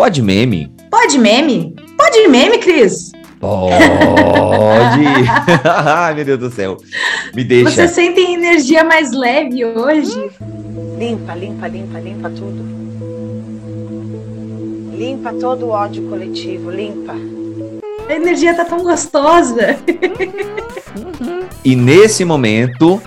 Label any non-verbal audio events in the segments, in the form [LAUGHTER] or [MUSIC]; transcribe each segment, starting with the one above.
Pode meme? Pode meme? Pode meme, Cris? Pode! [LAUGHS] [LAUGHS] Ai, meu Deus do céu. Me deixa. Você sente energia mais leve hoje? Limpa, limpa, limpa, limpa tudo. Limpa todo o ódio coletivo, limpa. A energia tá tão gostosa. E nesse momento,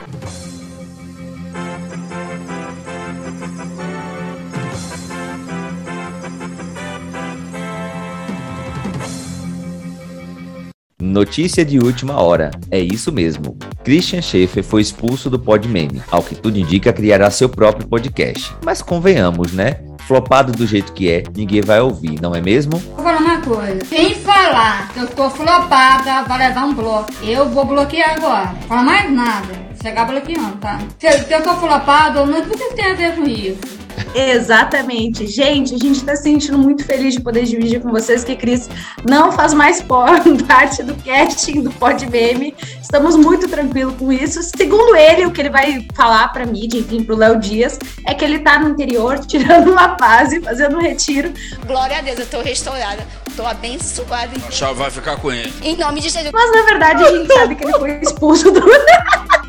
Notícia de última hora. É isso mesmo. Christian Schaefer foi expulso do Podmeme. Ao que tudo indica, criará seu próprio podcast. Mas convenhamos, né? Flopado do jeito que é, ninguém vai ouvir, não é mesmo? Vou falar uma coisa. Quem falar que eu tô flopada vai levar um bloco. Eu vou bloquear agora. Fala mais nada. Chegar bloqueando, tá? Se, se eu tô flopado não, o que tem a ver com isso? Exatamente. Gente, a gente está se sentindo muito feliz de poder dividir com vocês que Cris não faz mais [LAUGHS] parte do casting do Pod Meme. Estamos muito tranquilos com isso. Segundo ele, o que ele vai falar para mídia, enfim, para o Léo Dias, é que ele está no interior [LAUGHS] tirando uma fase, fazendo um retiro. Glória a Deus, eu tô restaurada. Tô abençoada. A chave vai ficar com ele. Em nome de Jesus. Mas na verdade a gente sabe que ele foi expulso do. [LAUGHS]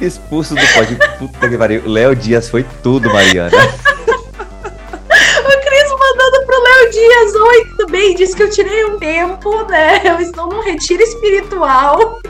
Expulso do pod. Puta que pariu. Léo Dias foi tudo, Mariana. [LAUGHS] Léo Dias. Oi, tudo bem? Disse que eu tirei um tempo, né? Eu estou num retiro espiritual.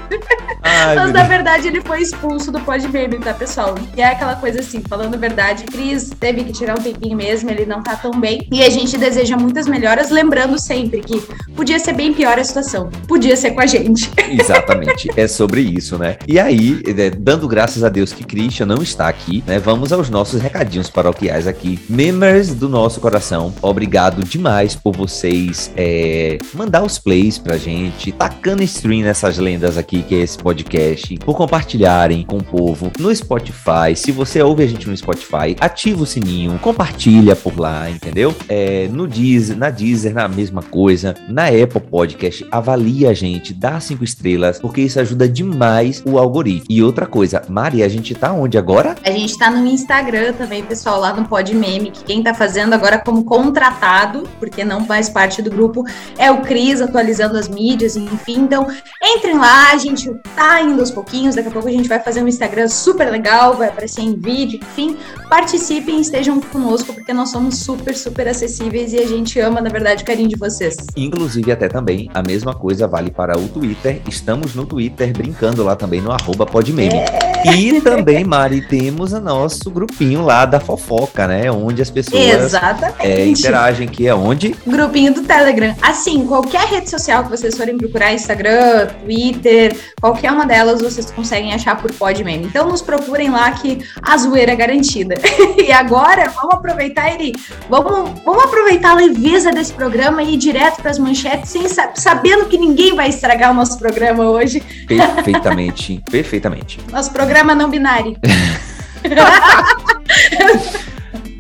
Ai, Mas na verdade ele foi expulso do Pod Baby, tá, pessoal? E é aquela coisa assim, falando a verdade, Cris teve que tirar um tempinho mesmo, ele não tá tão bem. E a gente deseja muitas melhoras, lembrando sempre que podia ser bem pior a situação. Podia ser com a gente. [LAUGHS] Exatamente. é sobre isso, né? E aí, é, dando graças a Deus que Christian não está aqui, né? Vamos aos nossos recadinhos paroquiais aqui. Members do nosso coração, obrigado demais por vocês é, mandar os plays pra gente, tacando stream nessas lendas aqui que é esse podcast, por compartilharem com o povo no Spotify. Se você ouve a gente no Spotify, ativa o sininho, compartilha por lá, entendeu? É, no Deezer, na Deezer, na mesma coisa. Na Apple Podcast, avalia a gente, dá cinco estrelas, porque isso ajuda demais o algoritmo. E outra coisa, Mari, a gente tá onde agora? A gente tá no Instagram também, pessoal, lá no Pod Meme, que quem tá fazendo agora como contratado, porque não faz parte do grupo, é o Cris atualizando as mídias, enfim. Então, entrem lá, a gente tá indo aos pouquinhos, daqui a pouco a gente vai fazer um Instagram super legal, vai aparecer em vídeo, enfim, participem, estejam conosco, porque nós somos super, super acessíveis e a gente ama, na verdade, o carinho de vocês. Inclusive, até também, a mesma coisa vale para o Twitter, estamos no Twitter brincando lá também no arroba podmeme. É. E também, Mari, temos o nosso grupinho lá da fofoca, né, onde as pessoas é, interagem, que é onde? Grupinho do Telegram. Assim, qualquer rede social que vocês forem procurar, Instagram, Twitter, qualquer uma delas vocês conseguem achar por Podmeme. Então nos procurem lá que a zoeira é garantida. [LAUGHS] e agora, vamos aproveitar ele, vamos, vamos aproveitar a leveza desse programa e ir direto para as manchetes, sem, sabendo que ninguém vai estragar o nosso programa hoje. Perfeitamente, [LAUGHS] perfeitamente. Nosso programa não binário. [LAUGHS]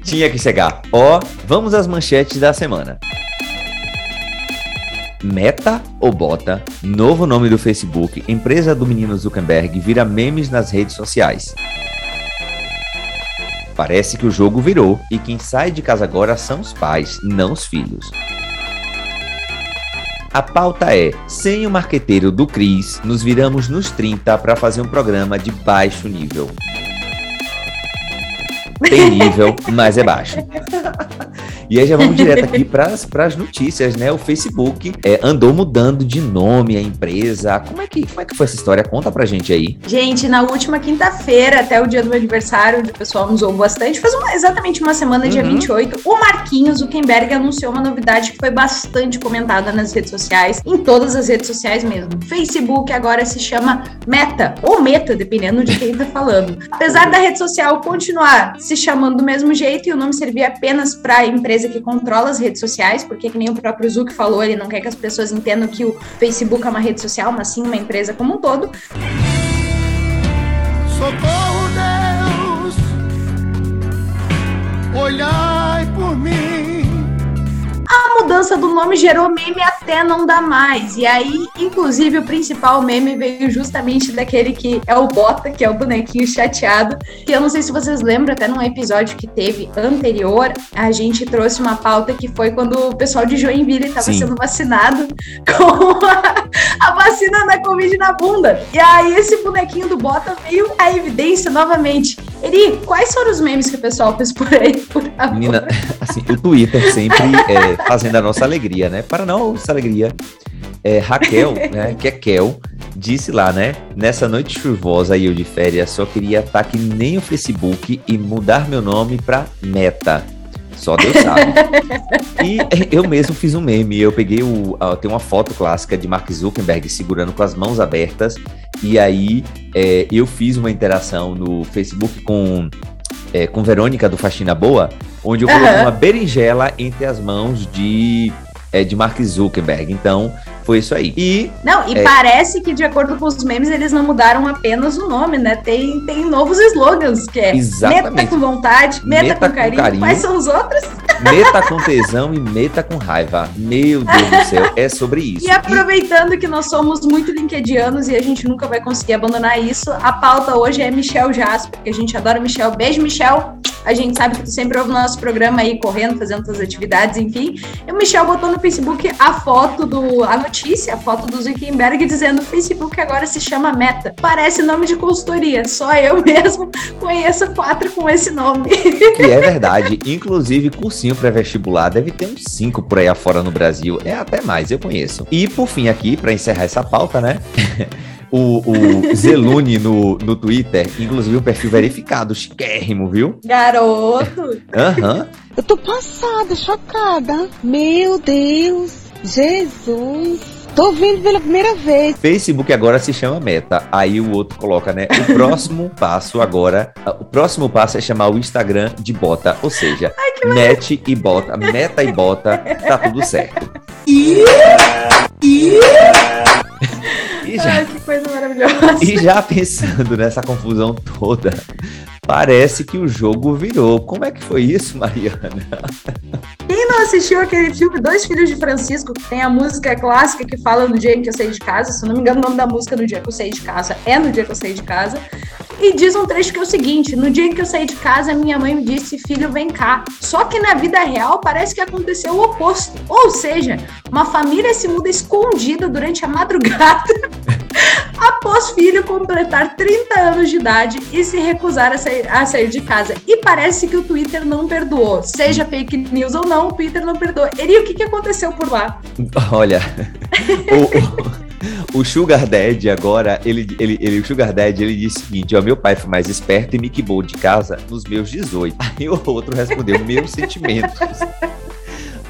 Tinha que chegar. Ó, vamos às manchetes da semana. Meta ou Bota, novo nome do Facebook, empresa do menino Zuckerberg, vira memes nas redes sociais. Parece que o jogo virou e quem sai de casa agora são os pais, não os filhos. A pauta é: sem o marqueteiro do Cris, nos viramos nos 30 para fazer um programa de baixo nível. Tem nível, mas é baixo. E aí já vamos direto aqui para as notícias, né? O Facebook é, andou mudando de nome a empresa. Como é, que, como é que foi essa história? Conta pra gente aí. Gente, na última quinta-feira, até o dia do meu aniversário, o pessoal nos ouve bastante, faz uma, exatamente uma semana, uhum. dia 28, o Marquinhos Zuckerberg anunciou uma novidade que foi bastante comentada nas redes sociais, em todas as redes sociais mesmo. Facebook agora se chama Meta, ou Meta, dependendo de quem tá falando. Apesar da rede social continuar se chamando do mesmo jeito e o nome servir apenas para empresa empresa que controla as redes sociais, porque que nem o próprio Zuck falou, ele não quer que as pessoas entendam que o Facebook é uma rede social, mas sim uma empresa como um todo. Socorro, Deus, olhai por mim. A mudança do nome gerou meme até não dá mais. E aí, inclusive, o principal meme veio justamente daquele que é o Bota, que é o bonequinho chateado. Que eu não sei se vocês lembram, até num episódio que teve anterior, a gente trouxe uma pauta que foi quando o pessoal de Joinville estava sendo vacinado [LAUGHS] com a, a vacina da Covid na bunda. E aí, esse bonequinho do Bota veio à evidência novamente. Eri, quais foram os memes que o pessoal fez por aí? Por Menina, [LAUGHS] assim, o Twitter sempre [LAUGHS] é, fazendo a nossa alegria, né? Para nossa alegria. É, Raquel, né, que é Kel, disse lá, né? Nessa noite chuvosa e eu de férias, só queria estar que nem o Facebook e mudar meu nome para Meta. Só Deus sabe. e eu mesmo fiz um meme. Eu peguei o. Tem uma foto clássica de Mark Zuckerberg segurando com as mãos abertas. E aí é, eu fiz uma interação no Facebook com, é, com Verônica do Faxina Boa, onde eu coloquei uhum. uma berinjela entre as mãos de, é, de Mark Zuckerberg. Então, foi isso aí. E. Não, e é... parece que, de acordo com os memes, eles não mudaram apenas o nome, né? Tem, tem novos slogans, que é Exatamente. meta com vontade, meta, meta com, carinho. com, carinho. Quais são os outros? Meta com tesão e meta com raiva. Meu Deus do céu, é sobre [LAUGHS] isso. E aproveitando e... que nós somos muito linkedianos e a gente nunca vai conseguir abandonar isso, a pauta hoje é Michel Jasper, que a gente adora Michel. Beijo, Michel. A gente sabe que tu sempre ouve o nosso programa aí correndo, fazendo suas atividades, enfim. E o Michel botou no Facebook a foto do. a notícia, a foto do Zuckerberg dizendo: o Facebook agora se chama Meta. Parece nome de consultoria. Só eu [LAUGHS] mesmo conheço quatro com esse nome. Que é verdade. Inclusive, cursinho pré-vestibular deve ter uns cinco por aí afora no Brasil. É até mais, eu conheço. E por fim, aqui, para encerrar essa pauta, né? [LAUGHS] o, o Zelune no, no Twitter, inclusive um perfil verificado, chiquérrimo, viu? Garoto! Aham. Uhum. Eu tô passada, chocada. Meu Deus, Jesus. Tô vendo pela primeira vez. Facebook agora se chama Meta. Aí o outro coloca, né? O próximo [LAUGHS] passo agora. O próximo passo é chamar o Instagram de bota. Ou seja, Ai, mete e bota. Meta e bota. Tá tudo certo. E já, Ai, que coisa maravilhosa. E já pensando nessa confusão toda, Parece que o jogo virou. Como é que foi isso, Mariana? Quem não assistiu aquele filme Dois Filhos de Francisco, que tem a música clássica que fala no dia em que eu saí de casa, se não me engano, o nome da música no dia que eu saí de casa é no dia que eu saí de casa. E diz um trecho que é o seguinte: no dia em que eu saí de casa, minha mãe me disse, filho, vem cá. Só que na vida real parece que aconteceu o oposto. Ou seja, uma família se muda escondida durante a madrugada [LAUGHS] após filho completar 30 anos de idade e se recusar a sair, a sair de casa. E parece que o Twitter não perdoou. Seja fake news ou não, o Twitter não perdoou. Eri, o que, que aconteceu por lá? [LAUGHS] Olha, o, o, o, Sugar Daddy agora, ele, ele, ele, o Sugar Daddy, ele disse o seguinte, ó, meu pai foi mais esperto e me quibou de casa nos meus 18. Aí o outro respondeu, meus sentimentos.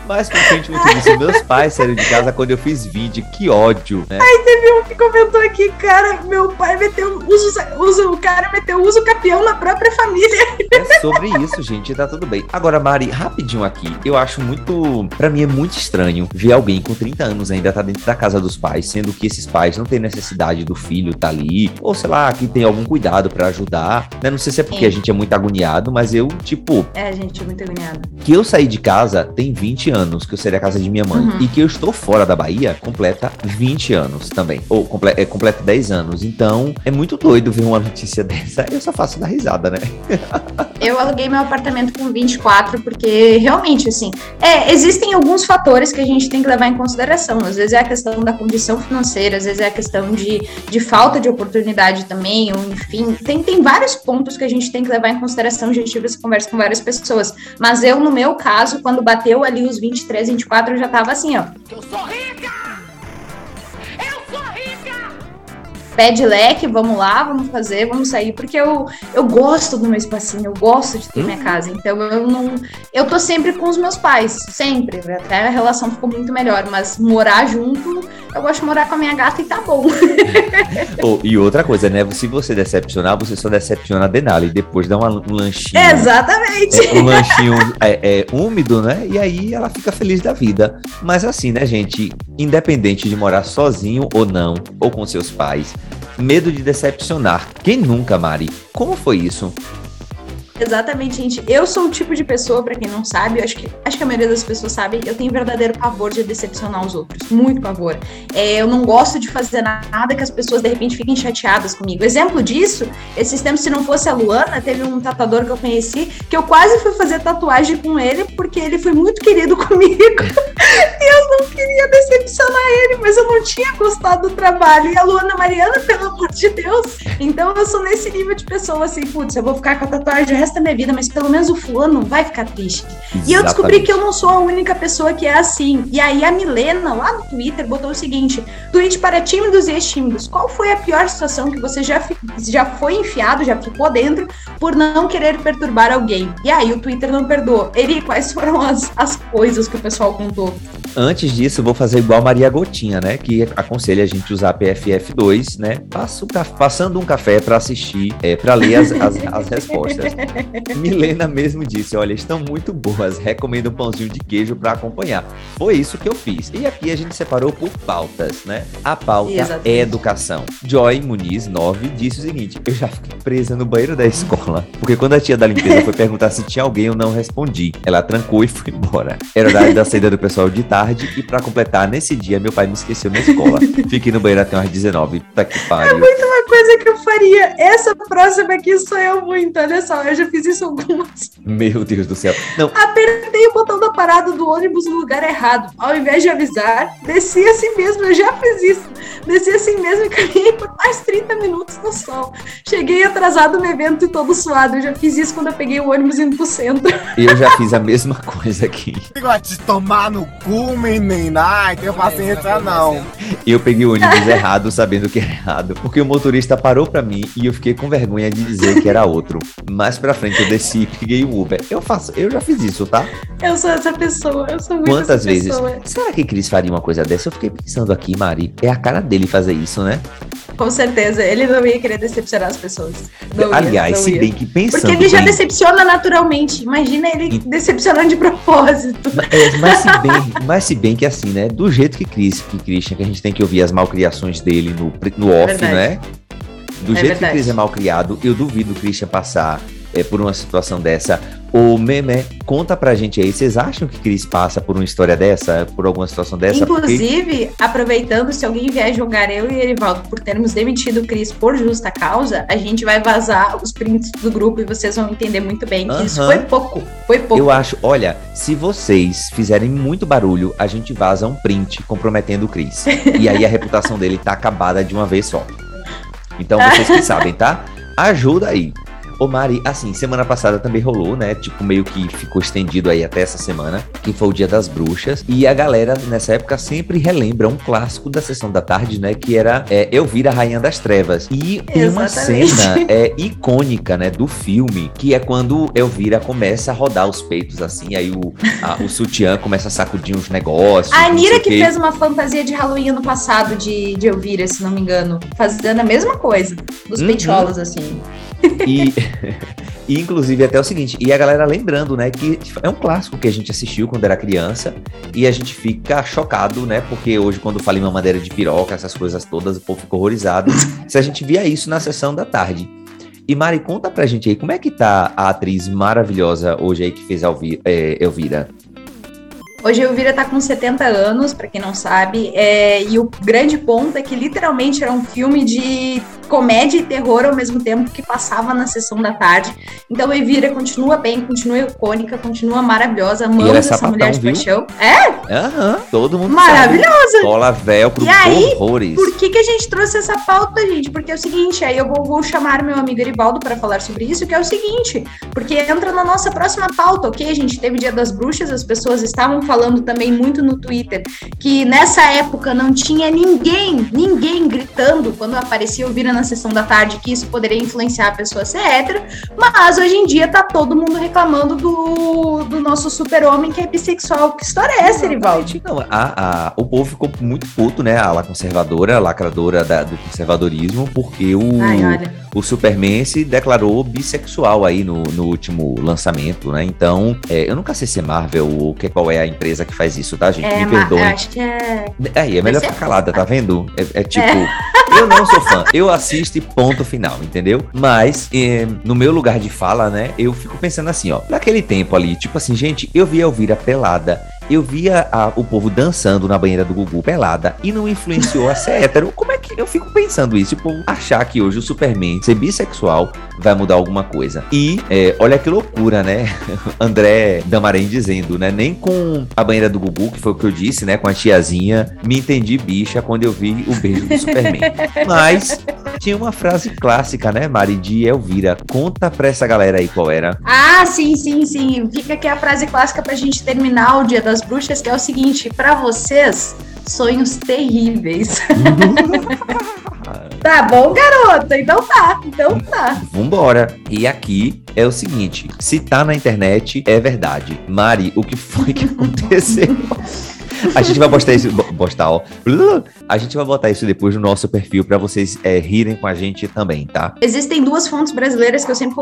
Mais pra frente, muito disse, meus pais saíram de casa quando eu fiz 20, que ódio, né? Aí teve um que comentou aqui, cara, meu pai meteu uso, uso o cara meteu uso capião na própria família. É sobre isso, gente, tá tudo bem. Agora, Mari, rapidinho aqui, eu acho muito, pra mim é muito estranho ver alguém com 30 anos ainda tá dentro da casa dos pais, sendo que esses pais não têm necessidade do filho tá ali, ou sei lá, que tem algum cuidado para ajudar, né? Não sei se é porque Sim. a gente é muito agoniado, mas eu, tipo... É, gente é muito agoniado. Que eu saí de casa tem 20 anos anos que eu saí da casa de minha mãe uhum. e que eu estou fora da Bahia, completa 20 anos também. Ou comple é, completa 10 anos. Então, é muito doido ver uma notícia [LAUGHS] dessa. Eu só faço da risada, né? eu aluguei meu apartamento com 24 porque realmente, assim, é, existem alguns fatores que a gente tem que levar em consideração. Às vezes é a questão da condição financeira, às vezes é a questão de, de falta de oportunidade também, ou enfim, tem, tem vários pontos que a gente tem que levar em consideração. Já tive essa conversa com várias pessoas. Mas eu, no meu caso, quando bateu ali os 20 23, 24, eu já tava assim, ó. Eu sou rica! pé de leque, vamos lá, vamos fazer, vamos sair, porque eu, eu gosto do meu espacinho, eu gosto de ter minha uhum. casa. Então eu não. Eu tô sempre com os meus pais, sempre. Até a relação ficou muito melhor, mas morar junto, eu gosto de morar com a minha gata e tá bom. [LAUGHS] oh, e outra coisa, né? Se você decepcionar, você só decepciona a Denali. Depois dá um lanchinho. Exatamente. É, um lanchinho é, é, úmido, né? E aí ela fica feliz da vida. Mas assim, né, gente? Independente de morar sozinho ou não, ou com seus pais, Medo de decepcionar. Quem nunca, Mari? Como foi isso? Exatamente, gente. Eu sou o tipo de pessoa, pra quem não sabe, acho que, acho que a maioria das pessoas sabe, eu tenho verdadeiro pavor de decepcionar os outros. Muito pavor. É, eu não gosto de fazer nada que as pessoas de repente fiquem chateadas comigo. Exemplo disso, esses tempos, se não fosse a Luana, teve um tatuador que eu conheci que eu quase fui fazer tatuagem com ele porque ele foi muito querido [LAUGHS] comigo. e eu não queria decepcionar ele, mas eu não tinha gostado do trabalho. E a Luana Mariana, pelo amor de Deus. Então eu sou nesse nível de pessoa assim, putz, eu vou ficar com a tatuagem resto da minha vida, mas pelo menos o fulano vai ficar triste. E eu descobri que eu não sou a única pessoa que é assim. E aí a Milena, lá no Twitter, botou o seguinte: tweet para tímidos e ex-tímidos. Qual foi a pior situação que você já, já foi enfiado, já ficou dentro, por não querer perturbar alguém? E aí o Twitter não perdoou. Ele, quais foram as, as coisas que o pessoal contou? Antes disso, eu vou fazer igual Maria Gotinha, né? Que aconselha a gente usar PFF2, né? Passo, passando um café para assistir, é, para ler as, as, as respostas. [LAUGHS] Milena mesmo disse: olha, estão muito boas, recomendo um pãozinho de queijo para acompanhar. Foi isso que eu fiz. E aqui a gente separou por pautas, né? A pauta Exatamente. é educação. Joy Muniz, 9, disse o seguinte: eu já fiquei presa no banheiro da escola, porque quando a tia da limpeza foi perguntar se tinha alguém, eu não respondi. Ela trancou e foi embora. Era da saída do pessoal de tarde tarde e para completar, nesse dia, meu pai me esqueceu na escola. [LAUGHS] Fiquei no banheiro até umas 19. Tá que pariu. É muito uma coisa que eu faria. Essa próxima aqui sou eu muito. Olha só, eu já fiz isso algumas. Meu Deus do céu. Não. Apertei o botão da parada do ônibus no lugar errado. Ao invés de avisar, desci assim mesmo. Eu já fiz isso. Desci assim mesmo e caminhei por mais 30 minutos no sol. Cheguei atrasado no evento e todo suado. Eu já fiz isso quando eu peguei o ônibus indo pro centro. Eu já fiz a mesma coisa aqui. De tomar no cu, menina. Ai, tenho paciência não. Eu peguei o ônibus errado, sabendo que era errado, porque o motorista parou para mim e eu fiquei com vergonha de dizer que era outro. Mais pra frente eu desci e peguei o Uber. Eu faço, eu já fiz isso, tá? Eu sou essa pessoa, eu sou muito Quantas vezes? Pessoa. Será que Cris faria uma coisa dessa? Eu fiquei pensando aqui, Mari. É a cara dele fazer isso, né? Com certeza, ele não ia querer decepcionar as pessoas. Não Aliás, ia, se ia. bem que pensando. Porque ele já bem... decepciona naturalmente. Imagina ele decepcionando de propósito. É, mas, se bem, mas se bem que assim, né? Do jeito que Chris, que Christian, que a gente tem que ouvir as malcriações dele no, no off, é né? Do é jeito verdade. que Chris é mal criado, eu duvido o Christian passar é, por uma situação dessa. O Meme, conta pra gente aí, vocês acham que Cris passa por uma história dessa, por alguma situação dessa? Inclusive, Porque... aproveitando, se alguém vier julgar eu e Erivaldo por termos demitido o Cris por justa causa, a gente vai vazar os prints do grupo e vocês vão entender muito bem que uhum. isso foi pouco, foi pouco. Eu acho, olha, se vocês fizerem muito barulho, a gente vaza um print comprometendo o Cris. e aí a reputação dele tá acabada de uma vez só. Então vocês que [LAUGHS] sabem, tá? Ajuda aí. Ô Mari, assim, semana passada também rolou, né? Tipo, meio que ficou estendido aí até essa semana, que foi o Dia das Bruxas. E a galera, nessa época, sempre relembra um clássico da sessão da tarde, né? Que era é, Elvira, Rainha das Trevas. E tem uma cena [LAUGHS] é, icônica, né? Do filme, que é quando Elvira começa a rodar os peitos, assim, aí o, a, o sutiã começa a sacudir uns negócios. A Anira que fez uma fantasia de Halloween no passado de, de Elvira, se não me engano. Fazendo a mesma coisa, dos uhum. peitolos, assim. E, [LAUGHS] [LAUGHS] e, inclusive até o seguinte, e a galera lembrando, né, que é um clássico que a gente assistiu quando era criança e a gente fica chocado, né, porque hoje quando fala em mamadeira de piroca, essas coisas todas, o povo fica horrorizado. [LAUGHS] se a gente via isso na sessão da tarde. E Mari, conta pra gente aí, como é que tá a atriz maravilhosa hoje aí que fez? É, Elvira? Hoje a Elvira tá com 70 anos, para quem não sabe, é, e o grande ponto é que literalmente era um filme de comédia e terror ao mesmo tempo que passava na sessão da tarde. Então Elvira continua bem, continua icônica, continua maravilhosa, amamos é essa mulher de viu? paixão. É? Aham, uhum, todo mundo Maravilhosa! Cola velcro, e aí, horrores. Por que, que a gente trouxe essa pauta, gente? Porque é o seguinte, aí eu vou, vou chamar meu amigo Erivaldo para falar sobre isso, que é o seguinte, porque entra na nossa próxima pauta, ok? A gente teve Dia das Bruxas, as pessoas estavam falando também muito no Twitter que nessa época não tinha ninguém, ninguém gritando quando aparecia Elvira na sessão da tarde que isso poderia influenciar a pessoa a ser hétero, mas hoje em dia tá todo mundo reclamando do, do nosso super-homem que é bissexual. Que história é essa, Erivaldo? Não, a, a, o povo ficou muito puto, né? A conservadora, a lacradora da, do conservadorismo, porque o, Ai, o Superman se declarou bissexual aí no, no último lançamento, né? Então, é, eu nunca sei se é Marvel ou que, qual é a empresa que faz isso, tá, gente? É, Me perdoem. eu acho que é. Aí, é melhor Vai ser ficar calada, tá vendo? É, é [LAUGHS] tipo, eu não sou fã, eu assisto e ponto final, entendeu? Mas, eh, no meu lugar de fala, né, eu fico pensando assim, ó, naquele tempo ali, tipo assim, gente, eu via a Elvira pelada, eu via a- o povo dançando na banheira do Gugu pelada e não influenciou a ser [LAUGHS] hétero. Como é que eu fico pensando isso? Tipo, achar que hoje o Superman ser bissexual vai mudar alguma coisa. E eh, olha que loucura, né? [LAUGHS] André Damarém dizendo, né? Nem com a banheira do Gugu, que foi o que eu disse, né? Com a tiazinha, me entendi bicha quando eu vi o beijo do Superman. [LAUGHS] Mas tinha uma frase clássica, né, Mari, de Elvira. Conta pra essa galera aí qual era. Ah, sim, sim, sim. Fica aqui a frase clássica pra gente terminar o Dia das Bruxas, que é o seguinte: pra vocês, sonhos terríveis. [LAUGHS] tá bom, garota? Então tá, então tá. Vambora. E aqui é o seguinte: se tá na internet, é verdade. Mari, o que foi que [LAUGHS] aconteceu? A gente vai postar isso, postar, ó. A gente vai botar isso depois no nosso perfil pra vocês é, rirem com a gente também, tá? Existem duas fontes brasileiras que eu sempre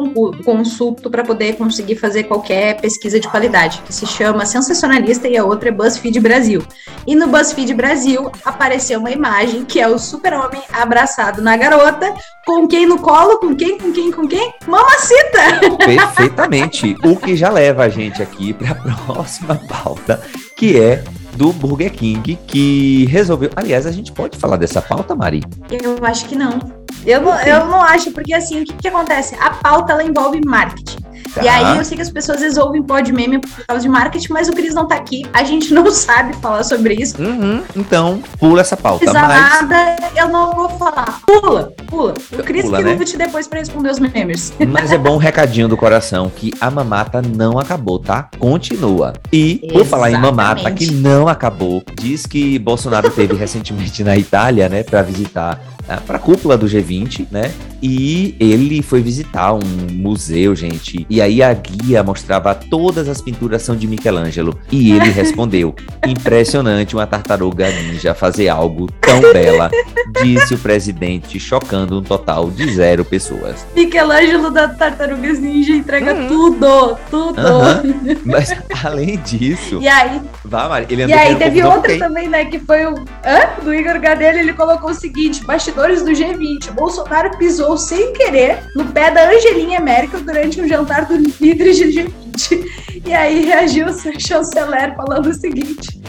consulto para poder conseguir fazer qualquer pesquisa de qualidade, que se chama Sensacionalista e a outra é BuzzFeed Brasil. E no BuzzFeed Brasil apareceu uma imagem que é o super-homem abraçado na garota, com quem no colo, com quem, com quem, com quem? Mamacita! Perfeitamente. o que já leva a gente aqui pra próxima pauta, que é do Burger King, que resolveu. Aliás, a gente pode falar dessa pauta, Mari? Eu acho que não. Eu não, eu não acho, porque assim, o que, que acontece? A pauta ela envolve marketing. E Tá. aí eu sei que as pessoas resolvem pod meme por causa de marketing, mas o Cris não tá aqui. A gente não [LAUGHS] sabe falar sobre isso. Uhum, então, pula essa pauta. Mas nada, eu não vou falar. Pula, pula. O Cris que né? lute depois pra responder os memes. [LAUGHS] Mas é bom um recadinho do coração que a mamata não acabou, tá? Continua. E, por falar em mamata que não acabou, diz que Bolsonaro teve recentemente na Itália, né, pra visitar ah, pra cúpula do G20, né? E ele foi visitar um museu, gente. E aí a guia mostrava todas as pinturas são de Michelangelo. E ele [LAUGHS] respondeu: Impressionante uma tartaruga ninja fazer algo tão bela, disse o presidente, chocando um total de zero pessoas. Michelangelo da Tartarugas Ninja entrega tudo, tudo. Uhum. [LAUGHS] Mas além disso, E aí, vá, Mari, ele e andou aí querendo teve outra também, né? Que foi o. Hã? Do Igor Gadelha, ele colocou o seguinte: bastidores do G20. Bolsonaro pisou sem querer no pé da Angelinha Merkel durante um jantar do líderes de G20. E aí reagiu o chanceler falando o seguinte: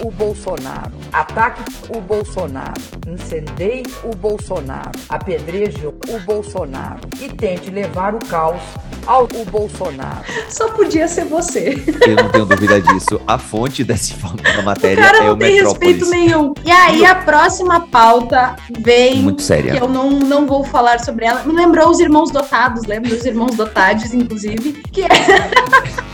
o Bolsonaro, ataque o Bolsonaro, incendeie o Bolsonaro, apedreje o Bolsonaro e tente levar o caos ao o Bolsonaro. só podia ser você. Eu não tenho dúvida disso. A fonte dessa [LAUGHS] da O matéria cara é não o tem respeito nenhum. E aí a próxima pauta vem. Muito séria. Que eu não, não vou falar sobre ela. Me lembrou os irmãos dotados, lembra dos irmãos dotados, inclusive. Que é. [LAUGHS]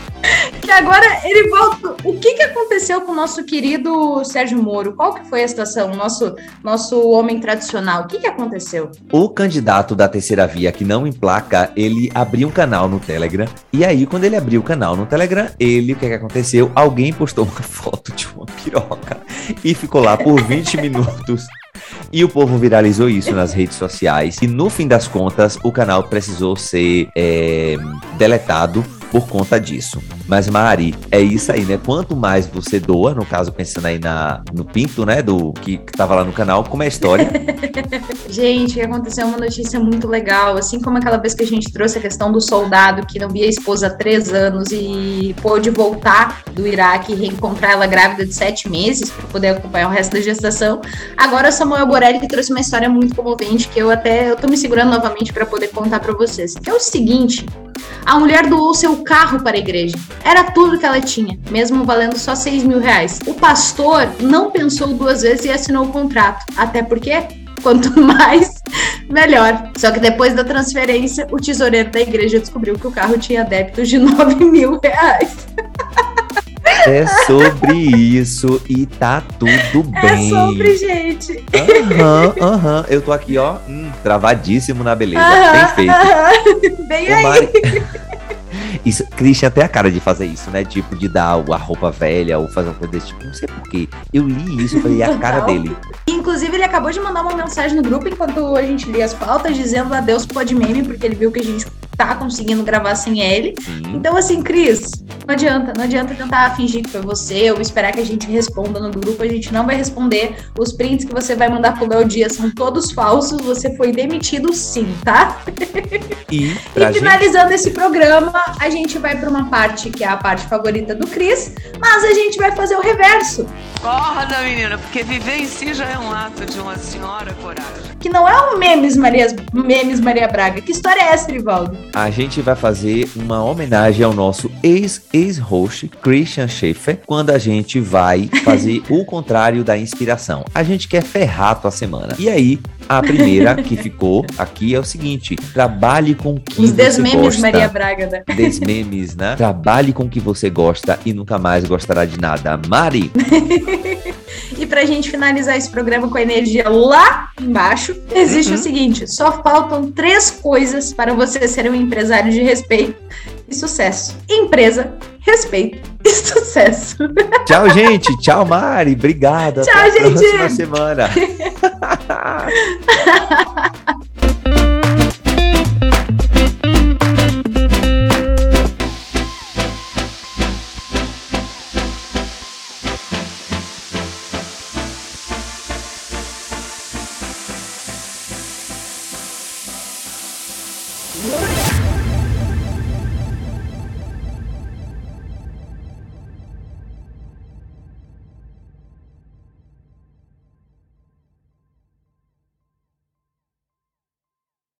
que agora ele volta. O que, que aconteceu com o nosso querido Sérgio Moro? Qual que foi a situação? Nosso, nosso homem tradicional. O que, que aconteceu? O candidato da terceira via que não emplaca, ele abriu um canal no Telegram. E aí, quando ele abriu o canal no Telegram, ele, o que, que aconteceu? Alguém postou uma [LAUGHS] foto de uma piroca e ficou lá por 20 [LAUGHS] minutos. E o povo viralizou isso nas redes sociais. E no fim das contas, o canal precisou ser é, deletado por conta disso. Mas, Mari, é isso aí, né? Quanto mais você doa, no caso, pensando aí na, no pinto, né? Do que, que tava lá no canal, como é a história? [LAUGHS] Gente, aconteceu uma notícia muito legal. Assim como aquela vez que a gente trouxe a questão do soldado que não via a esposa há três anos e pôde voltar do Iraque e reencontrar ela grávida de sete meses para poder acompanhar o resto da gestação. Agora, Samuel Borelli trouxe uma história muito comovente que eu até eu tô me segurando novamente para poder contar para vocês. Que é o seguinte: a mulher doou seu carro para a igreja. Era tudo que ela tinha, mesmo valendo só 6 mil reais. O pastor não pensou duas vezes e assinou o contrato. Até porque, quanto [LAUGHS] mais, melhor. Só que depois da transferência, o tesoureiro da igreja descobriu que o carro tinha débitos de 9 mil reais. [LAUGHS] É sobre isso e tá tudo É bem. sobre, gente. Aham, aham. Eu tô aqui, ó, hum, travadíssimo na beleza. Aham, Bem feito. [LAUGHS] Bem Ô, aí. Mari- [LAUGHS] Isso, Christian tem a cara de fazer isso, né? Tipo, de dar a roupa velha ou fazer uma coisa desse tipo. Não sei porquê. Eu li isso e falei, é a cara dele. Inclusive, ele acabou de mandar uma mensagem no grupo enquanto a gente lia as pautas, dizendo adeus pode meme, porque ele viu que a gente tá conseguindo gravar sem ele. Sim. Então, assim, Cris, adianta, não adianta tentar fingir que foi você ou esperar que a gente responda no grupo, a gente não vai responder. Os prints que você vai mandar pro Léo Dias são todos falsos, você foi demitido sim, tá? E, [LAUGHS] E pra gente, finalizando esse programa, a gente vai para uma parte que é a parte favorita do Cris, mas a gente vai fazer o reverso, Acorda, menina, porque viver em si já é um ato de uma senhora coragem. que não é um memes Maria, memes Maria Braga. Que história é essa, Trivaldo? a gente vai fazer uma homenagem ao nosso ex-ex-host, Christian Schaefer, quando a gente vai fazer [LAUGHS] o contrário da inspiração. A gente quer ferrar a tua semana. E aí, a primeira que ficou aqui é o seguinte: trabalhe com o que Os você desmemes gosta. Maria Braga, né? Desmemes, né? Trabalhe com o que você gosta e nunca mais gostará de nada. Mari, [LAUGHS] E pra gente finalizar esse programa com a energia lá embaixo, existe o seguinte: só faltam três coisas para você ser um empresário de respeito e sucesso: empresa, respeito e [LAUGHS] sucesso. tchau, gente. Tchau, Mari. Obrigado. Tchau, Até a gente. próxima semana. [LAUGHS]